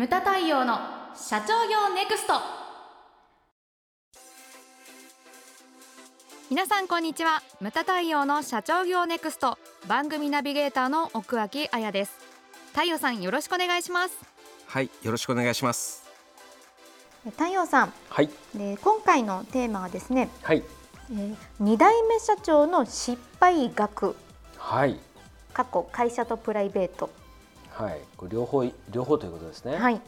ムタ太陽の社長業ネクスト。皆さんこんにちは。ムタ太陽の社長業ネクスト。番組ナビゲーターの奥脇彩です。太陽さんよろしくお願いします。はいよろしくお願いします。太陽さん。はい。で今回のテーマはですね、はい。えー、2代目社長の失敗学はい。過去会社とプライベートはい。これ両方両方ということですね。はい。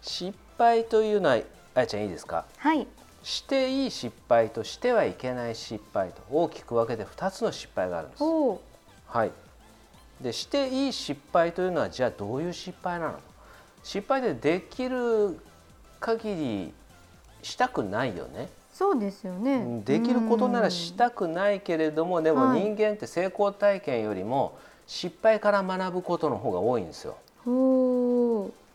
失敗というのはあやちゃんいいですか？はい。していい失敗としてはいけない失敗と大きく分けて2つの失敗があるんです。はい。でしていい失敗というのはじゃあどういう失敗なの？失敗でできる限りしたくないよね。そうですよね。できることならしたくないけれどもでもはい。人間って成功体験よりも失敗から学ぶことの方が多いんですよ。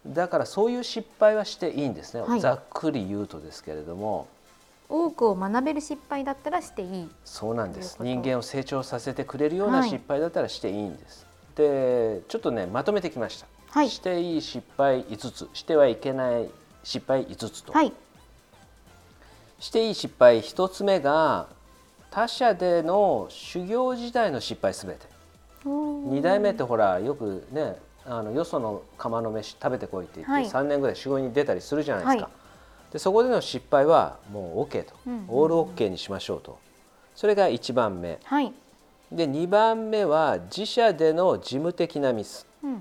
だからそういう失敗はしていいんですね、はい。ざっくり言うとですけれども。多くを学べる失敗だったらしていい。そうなんです。人間を成長させてくれるようなはい。失敗だったらしていいんです、でちょっとねまとめてきました、はい。していい失敗5つ。してはいけない失敗5つと、はい。していい失敗1つ目が他社での修行時代の失敗すべて。お2代目ってほらよくねあのよその釜の飯食べてこいって言って、はい。3年ぐらい修行に出たりするじゃないですか、はい。でそこでの失敗はもう OK と、うんうんオール OK にしましょうと。それが1番目。はい。で2番目は自社での事務的なミス。うんうん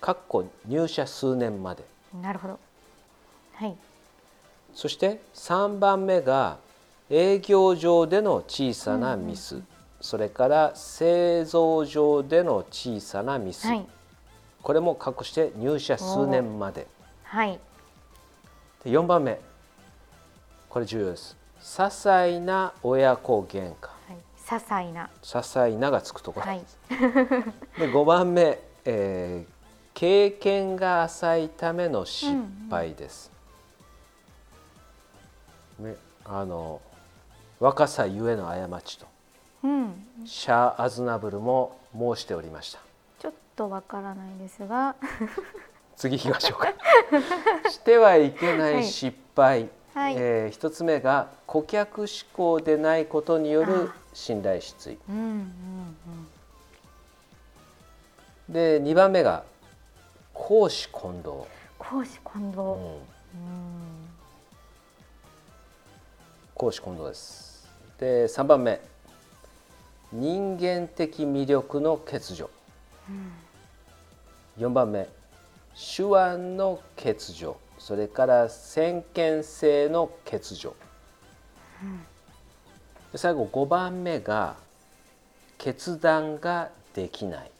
かっこ入社数年まで。うんなるほど。はい。そして3番目が営業上での小さなミス、それから製造上での小さなミス、はい。これも隠して入社数年まで。はい。で4番目。これ重要です。些細な親子喧嘩。はい。些細な。些細ながつくところ、はい。で5番目、えー経験が浅いための失敗です、ね、あの若さゆえの過ちとうん。シャア・アズナブルも申しておりました。ちょっとわからないですが。次行きましょうか。してはいけない失敗、はい。えー一つ目が顧客志向でないことによる信頼失墜。うんうんうんで2番目が公私混同、公私混うん。同うん。公私混同です。で3番目人間的魅力の欠如、4番目手腕の欠如。それから先見性の欠如、で最後5番目が決断ができない。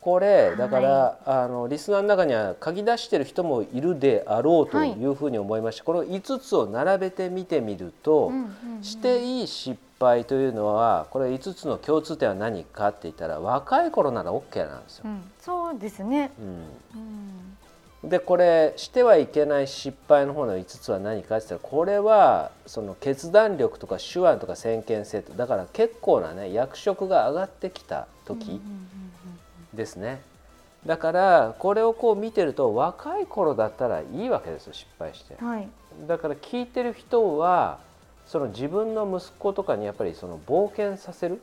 これだから、あのリスナーの中には書き出してる人もいるであろうというふうに思いました、この5つを並べて見てみると、うんうんうん。していい失敗というのはこれ5つの共通点は何かって言ったら若い頃なら OK なんですよ。うんそうですねうんうんでこれしてはいけない失敗の方の5つは何かって言ったらこれはその決断力とか手腕とか先見性とだから結構なね役職が上がってきた時ですね。だからこれをこう見てると若い頃だったらいいわけですよ失敗して。はいだから聞いてる人はその自分の息子とかにやっぱりその冒険させる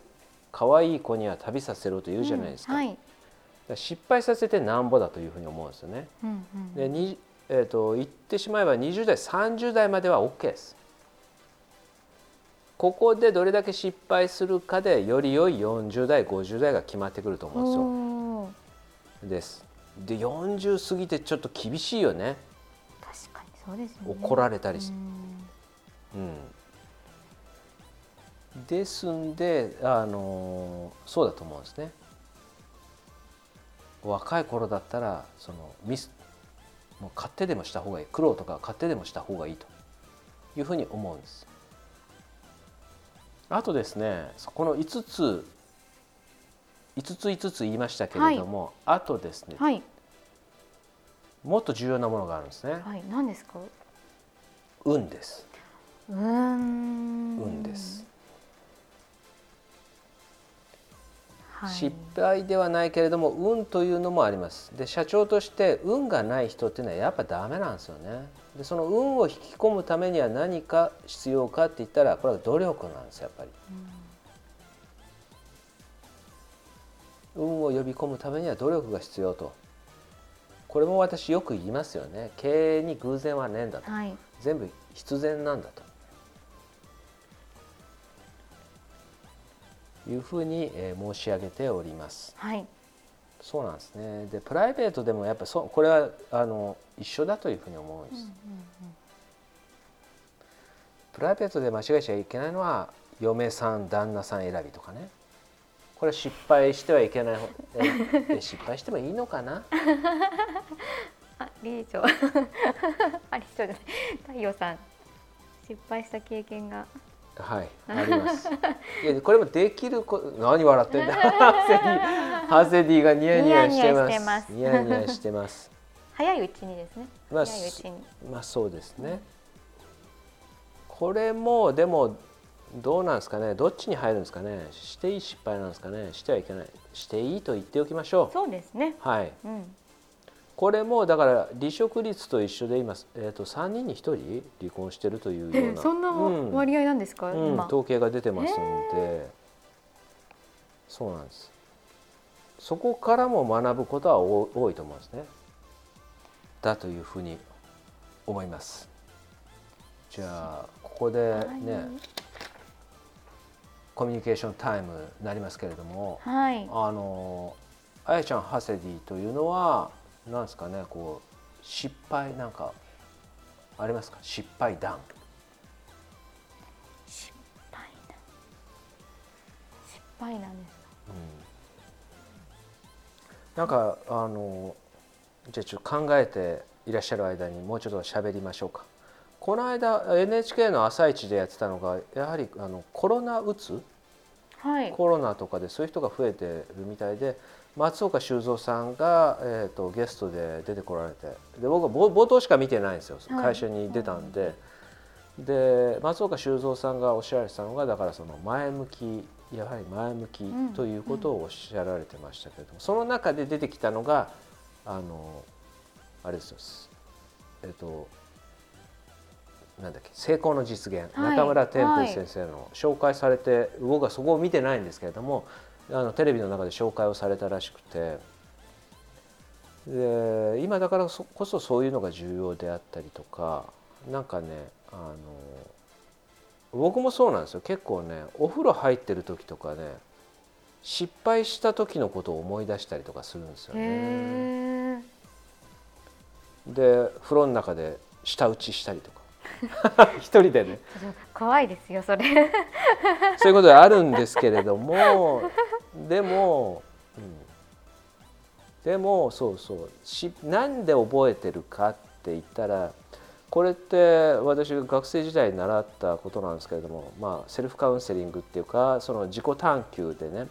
可愛い子には旅させろと言うじゃないですか,、うんはい。失敗させてなんぼだというふうに思うんですよね。うんうん。でに、えー、と言ってしまえば20代30代までは OK です。ここでどれだけ失敗するかでより良い40代50代が決まってくると思うんですよ。です。で40過ぎてちょっと厳しいよね。確かにそうですよね。怒られたりしうん、ですんで、あのそうだと思うんですね。若い頃だったらそのミスもう買ってでもした方がいい苦労とか買ってでもした方がいいというふうに思うんです。あとですねこの5つ5つ5つ言いましたけれども、あとですねはいもっと重要なものがあるんですね。はい何ですか？運です。うーん運です。はい。失敗ではないけれども運というのもあります。で社長として運がない人っていうのはやっぱダメなんですよね。でその運を引き込むためには何か必要かって言ったらこれは努力なんですやっぱり。運を呼び込むためには努力が必要と。これも私よく言いますよね。経営に偶然はねえんだと。はい。全部必然なんだというふうに、えー申し上げております。はいそうなんですね。でプライベートでもやっぱそうこれはあの一緒だというふうに思うんです。プライベートで間違えちゃいけないのは嫁さん旦那さん選びとかね。これは失敗してはいけない失敗してもいいのかな？あ理事長 あ理事長じゃない太陽さん失敗した経験がはい、あります。いや、これもできるこ、何笑ってんだ？ハセディ、ハセディがニヤニヤしてます。ニニヤニヤしてます。早いうちにですねまあ、早いうちにまあ、そうですね。これも、でも、どうなんですかね？どっちに入るんですかね？していい失敗なんですかね？してはいけない。していいと言っておきましょう。そうですねはい。うんこれもだから離職率と一緒で今、えー、と3人に1人離婚してるというような。えそんなうん割合なんですか、うん、今。統計が出てますので。そうなんです。そこからも学ぶことは多多いと思うんですね。だというふうに思います。じゃあここでね、コミュニケーションタイムになりますけれども。はい。あのあやちゃんハセディというのはなんですかねこう失敗なんかありますか？失敗談。失敗な失敗なんですか？なんかあのじゃあちょっと考えていらっしゃる間にもうちょっと喋りましょうか。この間 NHK の朝一でやってたのがやはりあのコロナうつ？はい。コロナとかでそういう人が増えてるみたいで松岡修造さんが、えー、とゲストで出てこられてで僕は冒冒頭しか見てないんですよ。はい。会社に出たんで。で松岡修造さんがおっしゃられてたのがだからその前向きやはり前向きん。ということをおっしゃられてましたけれども、その中で出てきたのがあのあれですよ。えっ、となんだっけ成功の実現、はい。中村天風先生の紹介されて、僕はそこを見てないんですけれどもあのテレビの中で紹介をされたらしくて。で今だからそこそそういうのが重要であったりとかなんかねあの僕もそうなんですよ。結構ねお風呂入ってる時とかね失敗した時のことを思い出したりとかするんですよね。で風呂の中で舌打ちしたりとか。一人でね。怖いですよそれ。そういうことがあるんですけれどもでも、うん、でもそうそう。しなんで覚えてるかって言ったらこれって私が学生時代に習ったことなんですけれども、まあ、セルフカウンセリングっていうかその自己探求でね。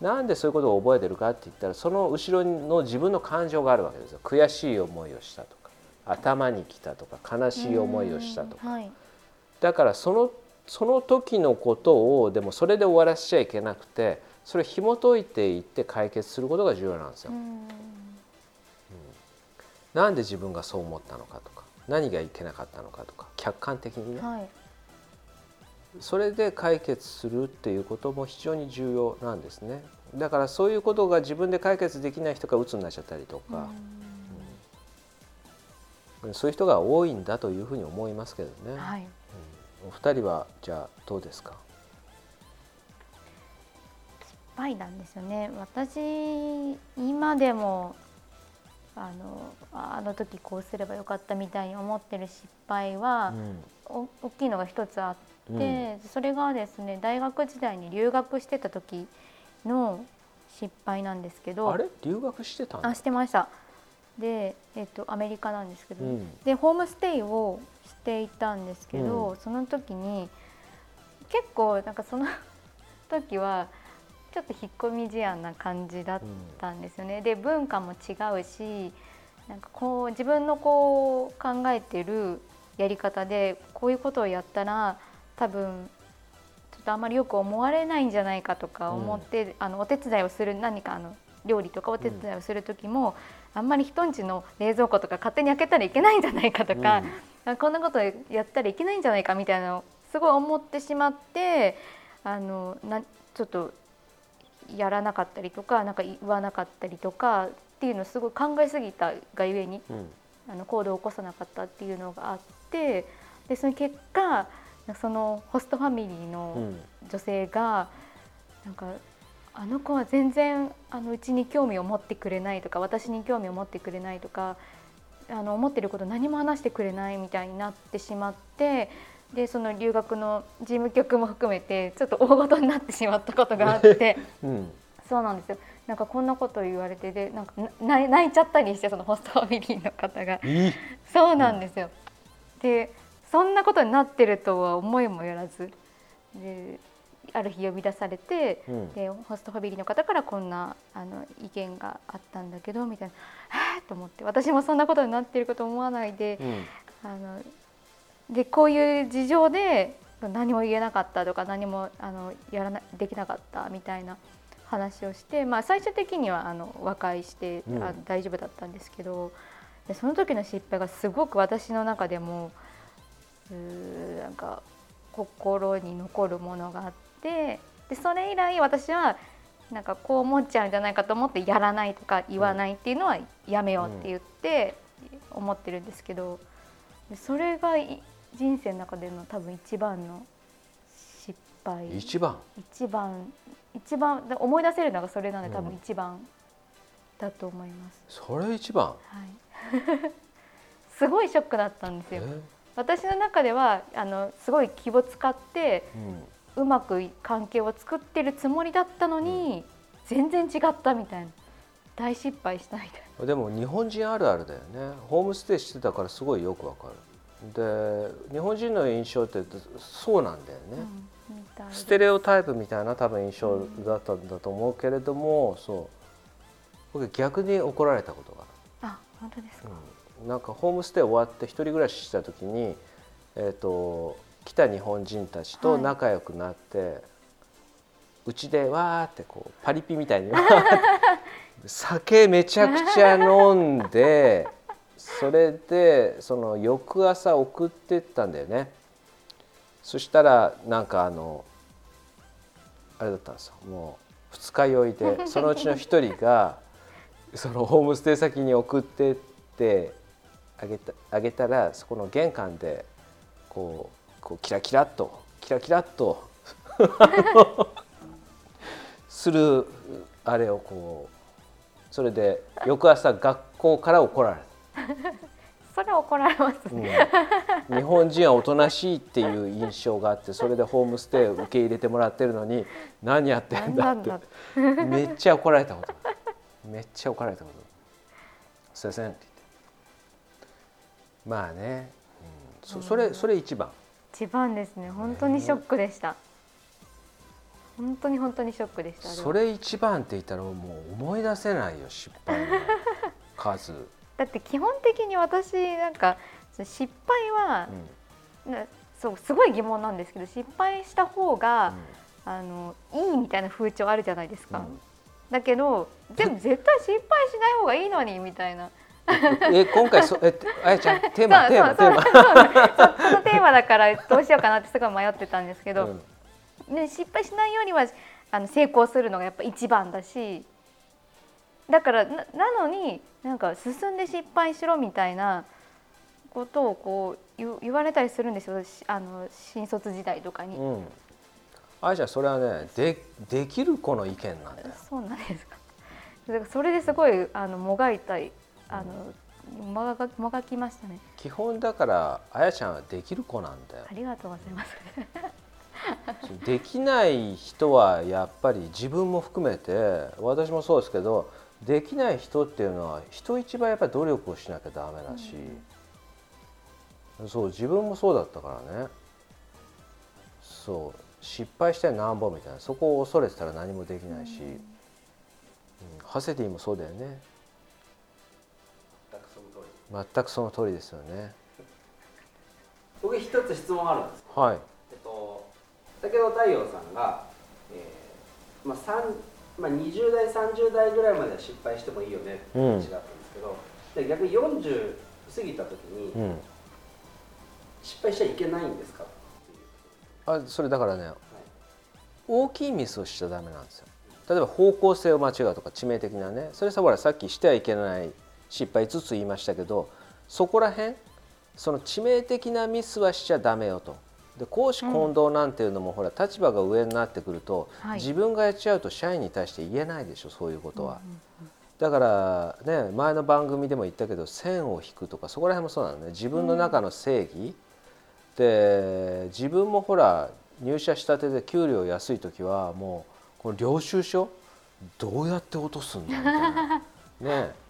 なんでそういうことを覚えてるかって言ったらその後ろの自分の感情があるわけですよ。悔しい思いをしたとか頭にきたとか悲しい思いをしたとか。はい。だからそのその時のことをでもそれで終わらせちゃいけなくてそれを紐解いていって解決することが重要なんですよ。うん。なんで自分がそう思ったのかとか何がいけなかったのかとか客観的にね。はい。それで解決するっていうことも非常に重要なんですね。だからそういうことが自分で解決できない人が鬱になっちゃったりとか、うん。そういう人が多いんだというふうに思いますけどね。はい。お二人はじゃあどうですか？パイなんですよね。私今でもあのあの時こうすればよかったみたいに思ってる失敗は、お大きいのが一つあって、それがですね大学時代に留学してた時の失敗なんですけどあれ？留学してたあしてました。で、えっと、アメリカなんですけど、うん。でホームステイをしていたんですけど、うん。その時に結構なんかその時はちょっと引っ込み思案な感じだったんですよね。で文化も違うしなんかこう自分のこう考えてるやり方でこういうことをやったら多分とあんまりよく思われないんじゃないかとか思って、あのお手伝いをする何かあの料理とかお手伝いをする時も、あんまり人んちの冷蔵庫とか勝手に開けたらいけないんじゃないかとか、あこんなことやったらいけないんじゃないかみたいなのをすごい思ってしまってあのなちょっとやらなかったりとかなんか言わなかったりとかっていうのをすごい考えすぎたがゆえにうん。あの行動を起こさなかったっていうのがあってでその結果そのホストファミリーうのん。女性がなんかあの子は全然あのうちに興味を持ってくれないとか私に興味を持ってくれないとかあの思ってること何も話してくれないみたいになってしまってでその留学の事務局も含めてちょっと大ごとになってしまったことがあって。うん。そうなんですよ。なんかこんなこと言われてでなんかな泣いちゃったりしてそのホストファミリーの方が。そうなんですよ。でそんなことになってるとは思いもよらず。である日呼び出されて、うん。でホストファミリーの方からこんなあの意見があったんだけどみたいな「えー？と思って。私もそんなことになってること思わないで,、うん。あのでこういう事情で何も言えなかったとか何もあのやらなできなかったみたいな話をして、まあ、最終的にはあの和解して、うん。あ大丈夫だったんですけどでその時の失敗がすごく私の中でもうーなんか心に残るものがあってでそれ以来私はなんかこう思っちゃうんじゃないかと思ってやらないとか言わないっていうのはやめようって言って思ってるんですけどでそれがい人生の中での多分一番の失敗。一番？一番。一番。で思い出せるのがそれなので多分うん一番だと思います、それ一番？はい。すごいショックだったんですえ？よ私の中ではあのすごい気を使ってうん。うまくい関係を作ってるつもりだったのに、全然違ったみたいな。大失敗したみたいでも日本人あるあるだよね。ホームステイしてたからすごいよくわかるで日本人の印象ってそうなんだよな、ね、うんステレオタイプみたいな多分印象だったんだと思うけれども、そう。僕逆に怒られたことがああ本当ですか、る、うん。なんかホームステイ終わって一人暮らしした時に、えー、と来た日本人たちと仲良くなってうち、でわーってこうパリピみたいに。酒めちゃくちゃ飲んでそれでその翌朝送ってったんだよね。そしたらなんかあのあれだったんですよ。もう二日酔いで そのうちの一人がそのホームステイ先に送ってってあげたあげたらそこの玄関でこうこうキラキラっとキラキラっと するあれをこうそれで翌朝学校から怒られ それは怒られますた、ね、うん。日本人はおとなしいっていう印象があってそれでホームステイを受け入れてもらってるのに何やってんだって。めっちゃ怒られたこと。めっちゃ怒られたこと。すいませんって言って。まあね、うん、そそれそれ一番。一番ですね。本当にショックでした。本当に本当にショックでしたそれ一番って言ったらもう思い出せないよ失敗の数、うんだって基本的に私なんか失敗は、なそうすごい疑問なんですけど失敗した方が、あのいいみたいな風潮あるじゃないですか、うん。だけどでも絶対失敗しない方がいいのにみたいな。え今回そえてあやちゃんテーマテーマテーマ。そのテーマだからどうしようかなってすごい迷ってたんですけど、うん。ね、失敗しないようにはあの成功するのがやっぱ一番だしだからななのになんか進んで失敗しろみたいなことをこう言言われたりするんですよしあの新卒時代とかに。うんあやちゃんそれはねでできる子の意見なんだよそうなんですか。だからそれですごいあのもがいたいあのもがもがきましたね。基本だからあやちゃんはできる子なんだよありがとうございます。できない人はやっぱり自分も含めて私もそうですけどできない人っていうのは人一倍やっぱり努力をしなきゃダメだし、そう自分もそうだったからね。そう失敗してなんぼみたいなそこを恐れてたら何もできないし、うん。ハセディもそうだよね。全くその通り。全くその通りですよね。僕一つ質問あるんですはい。えっと先ほど太陽さんが、えーまあ三まあ、20代30代ぐらいまでは失敗してもいいよねって話があったんですけど、で逆に40過ぎた時にうん。失敗しちゃいけないんですかあそれだからね大きいミスをしちゃダメなんですよ。例えば方向性を間違うとか致命的なねそれさほらさっきしてはいけない失敗5つ言いましたけどそこら辺その致命的なミスはしちゃダメよとで公私混同なんていうのも、ほら立場が上になってくると、はい。自分がやっちゃうと社員に対して言えないでしょそういうことは。だからね前の番組でも言ったけど線を引くとかそこら辺もそうなのね。自分の中の正義、で自分もほら入社したてで給料安い時はもうこの領収書どうやって落とすんだみたいな。ね。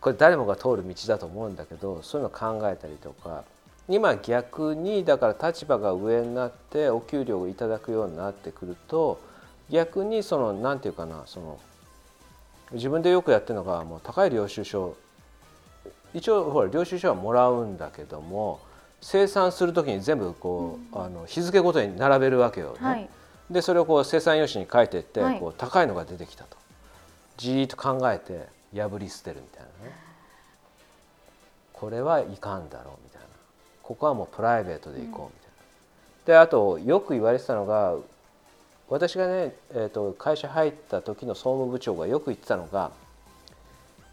これ誰もが通る道だと思うんだけどそういうの考えたりとか今逆にだから立場が上になってお給料をいただくようになってくると逆にそのなんていうかなその自分でよくやってるのがもう高い領収書一応ほら領収書はもらうんだけども生産する時に全部こう、あの日付ごとに並べるわけよね。はい。でそれをこう生産用紙に書いてって、はい。こう高いのが出てきたと。じーっと考えて破り捨てるみたいなね。これはいかんだろうみたいなここはもうプライベートで行こうみたいな、であとよく言われてたのが私がね、えー、と会社入った時の総務部長がよく言ってたのが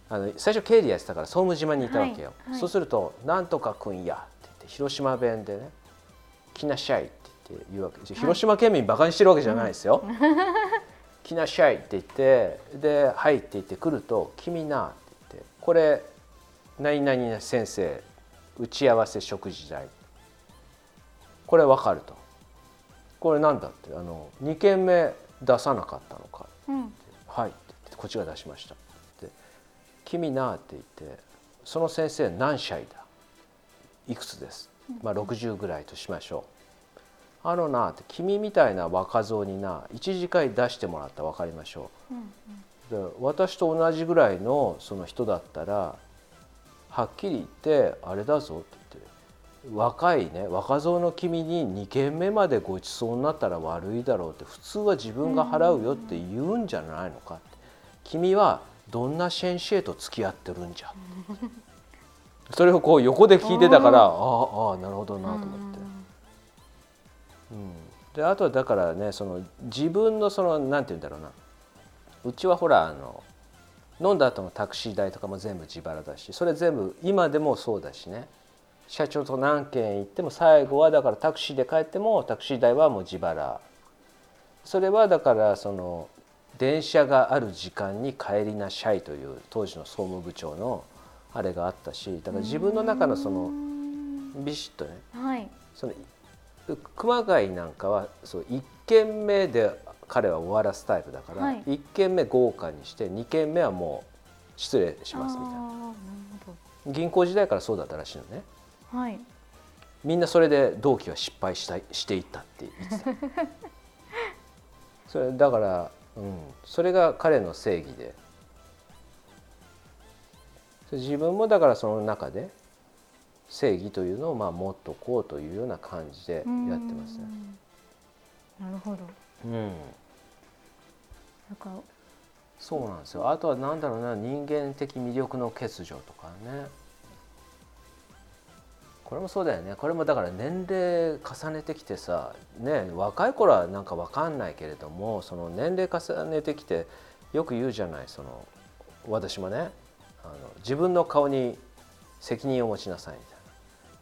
あの最初経理やってたから総務島にいたわけよ、はいはい。そうすると「なんとかくんや」って言って広島弁でね「来なしゃい」って言って言うわけ。広島県民バカにしてるわけじゃないですよ。来なしゃいって言ってで「はい」って言って来ると「君な」って言ってこれ何々先生打ち合わせ食事代。これ分かると。これなんだって。あの2件目出さなかったのかうん。はいってこっちが出しました。で「君な」って言って「その先生何歳だ？いくつです」まあ60ぐらいとしましょう。あのなって君みたいな若造にな一次会出してもらったら分かりましょう。で私と同じぐらいのその人だったらはっきり言ってあれだぞって言って若いね若造の君に2軒目までごちそうになったら悪いだろうって普通は自分が払うよって言うんじゃないのかって。君はどんな先生と付き合ってるんじゃ？っ てそれをこう横で聞いてたからああああなるほどなと思って。うん、であとはだからねその自分のそのなんて言うんだろうな。うちはほらあの飲んだ後のタクシー代とかも全部自腹だしそれ全部今でもそうだしね。社長と何軒行っても最後はだからタクシーで帰ってもタクシー代はもう自腹。それはだからその電車がある時間に帰りなさいという当時の総務部長のあれがあったしだから自分の中のそのビシッとねはい。その熊谷なんかはそう1軒目で彼は終わらすタイプだから、はい。1軒目豪華にして2軒目はもう失礼しますみたいな。銀行時代からそうだったらしいのね。どはい。みんなそれで同期は失敗したいしていったって言ってた。それだから、うん、それが彼の正義で。自分もだからその中で正義というのをまあ持っとこうというような感じでやってますね。なるほど。うんなんかそうなんですよ。あとは何だろうな人間的魅力の欠如とかね。これもそうだよね。これもだから年齢重ねてきてさね若い頃はなんか分かんないけれどもその年齢重ねてきてよく言うじゃないその私もねあの自分の顔に責任を持ちなさいみたいな。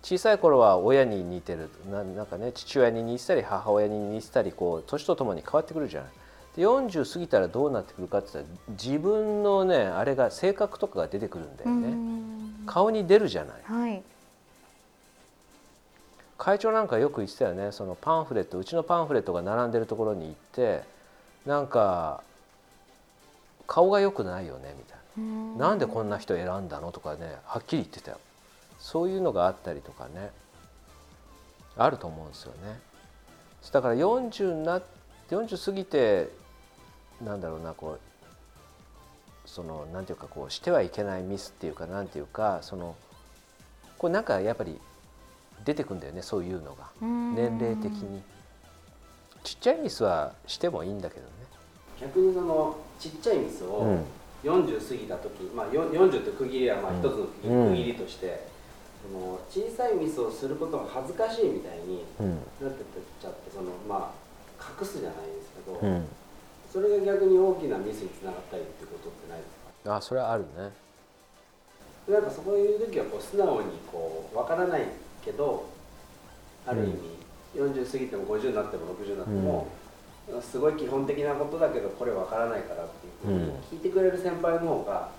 小さい頃は親に似てるななんかね父親に似てたり母親に似てたりこう年とともに変わってくるじゃない。で40過ぎたらどうなってくるかって言ったら自分のねあれが性格とかが出てくるんだようね。ん。顔に出るじゃない。はい。会長なんかよく言ってたよね。そのパンフレットうちのパンフレットが並んでるところに行ってなんか顔が良くないよねみたいな。なんでこんな人選んだのとかねはっきり言ってたよ。そういうのがあったりとかね。あると思うんですよね。だから40になって40過ぎてなんだろうなこうそのなんていうかこうしてはいけないミスっていうかなんていうかそのこれなんかやっぱり出てくんだよねそういうのが。年齢的に。ちっちゃいミスはしてもいいんだけどね。逆にそのちっちゃいミスを40過ぎた時、まあ、40って区切りはまあ一つの区切りとして、その小さいミスをすることが恥ずかしいみたいになってちゃってそのまあ隠すじゃないですけど、うん、それが逆に大きなミスにつながったりってことってないですか？あそれはあるね。なんかそういう時はこう素直にこう分からないけどある意味、40過ぎても50になっても60になっても、うん、すごい基本的なことだけどこれ分からないからっていうふうに聞いてくれる先輩の方が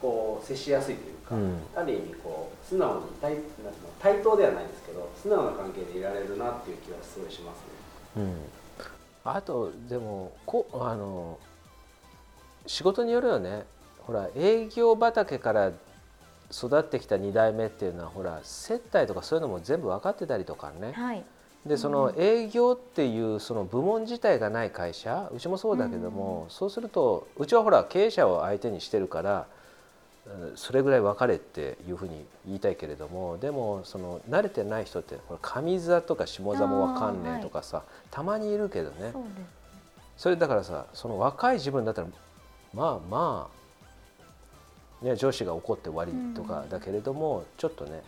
こう接しやすいというか、うん、ある意味こう素直に対対等ではないですけど素直な関係でいられるなっていう気はすごいしますね。うん、あとでもこあの仕事によるよね。ほら営業畑から育ってきた2代目っていうのはほら接待とかそういうのも全部分かってたりとかね、はい、でその営業っていうその部門自体がない会社うちもそうだけども、うん、そうするとうちはほら経営者を相手にしてるからそれぐらい分かれっていうふうに言いたいけれどもでもその慣れてない人って上座とか下座も分かんねえとかさ、はい、たまにいるけどね。それだからさその若い自分だったらまあまあね、上司が怒って終わりとかだけれども、うん、ちょっとね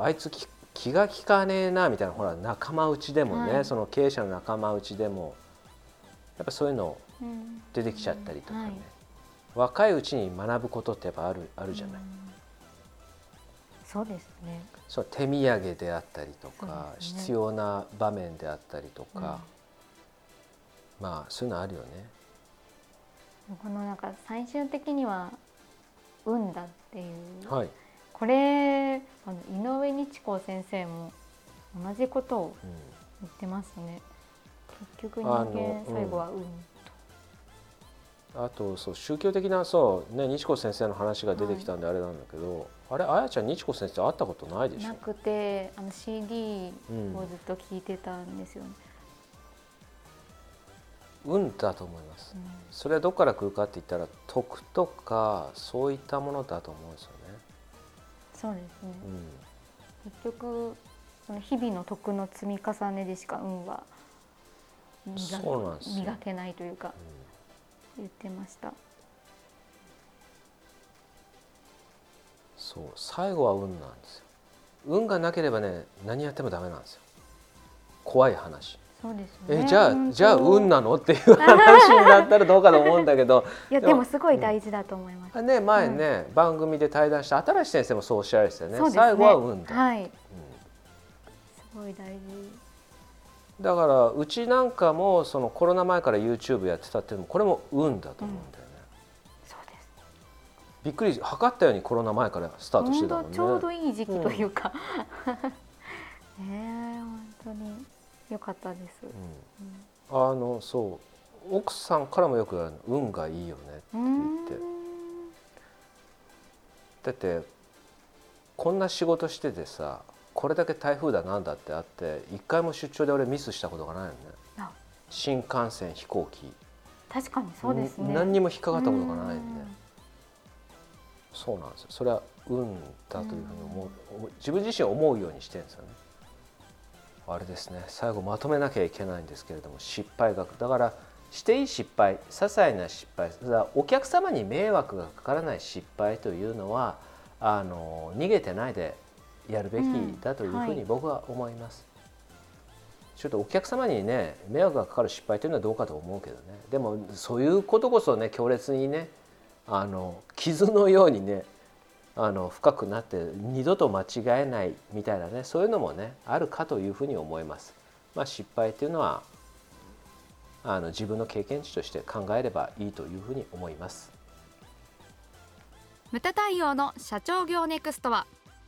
あいつ気が利かねえなみたいなほら仲間内でもね、はい、その経営者の仲間内でもやっぱそういうの出てきちゃったりとかね、うんはい、若いうちに学ぶことってやっぱあるあるじゃない。そうですね。そう手土産であったりとか、ね、必要な場面であったりとか、まあそういうのあるよね。このなんか最終的には運だっていう、はい、これあの井上日光先生も同じことを言ってますね、結局人間最後は運。と。あとそう宗教的なそうね日光先生の話が出てきたんであれなんだけど、はい、あれあやちゃん日光先生会ったことないでしょ？なくてあの CD をずっと聞いてたんですよね、運だと思います、うん、それはどこから来るかって言ったら徳とかそういったものだと思うんですよね。そうですね、うん、結局その日々の徳の積み重ねでしか運は磨磨けないというか、うん、言ってました。そう最後は運なんですよ。運がなければね何やってもダメなんですよ。怖い話。そうですね、えじゃあじゃあ運なのっていう話になったらどうかと思うんだけど。いやでもすごい大事だと思います、うん、ね前ね、うん、番組で対談した新しい先生もそうおっしゃられてたよね、ね、最後は運だ、はい、うん、すごい大事だからうちなんかもそのコロナ前から YouTube やってたっていうのもこれも運だと思うんだよね、そうです。びっくり測ったようにコロナ前からスタートしてたもんね。ちょうどいい時期というか、うん、ね本当によかったです、うん、あのそう奥さんからもよく「運がいいよね」って言って。だってこんな仕事しててさこれだけ台風だなんだってあって一回も出張で俺ミスしたことがないよね。新幹線飛行機。確かにそうですね。何にも引っかかったことがないん。でそうなんですよ。それは運だというふうに思う。自分自身思うようにしてるんですよね。あれですね。最後まとめなきゃいけないんですけれども失敗学だからしていい失敗些細な失敗お客様に迷惑がかからない失敗というのはあの逃げてないでやるべきだというふうに僕は思います。うんはい、ちょっとお客様にね迷惑がかかる失敗というのはどうかと思うけどねでもそういうことこそね強烈にねあの傷のようにねあの深くなって二度と間違えないみたいなねそういうのもねあるかというふうに思います。まあ、失敗というのはあの自分の経験値として考えればいいというふうに思います。ムタ対応の社長業ネクストは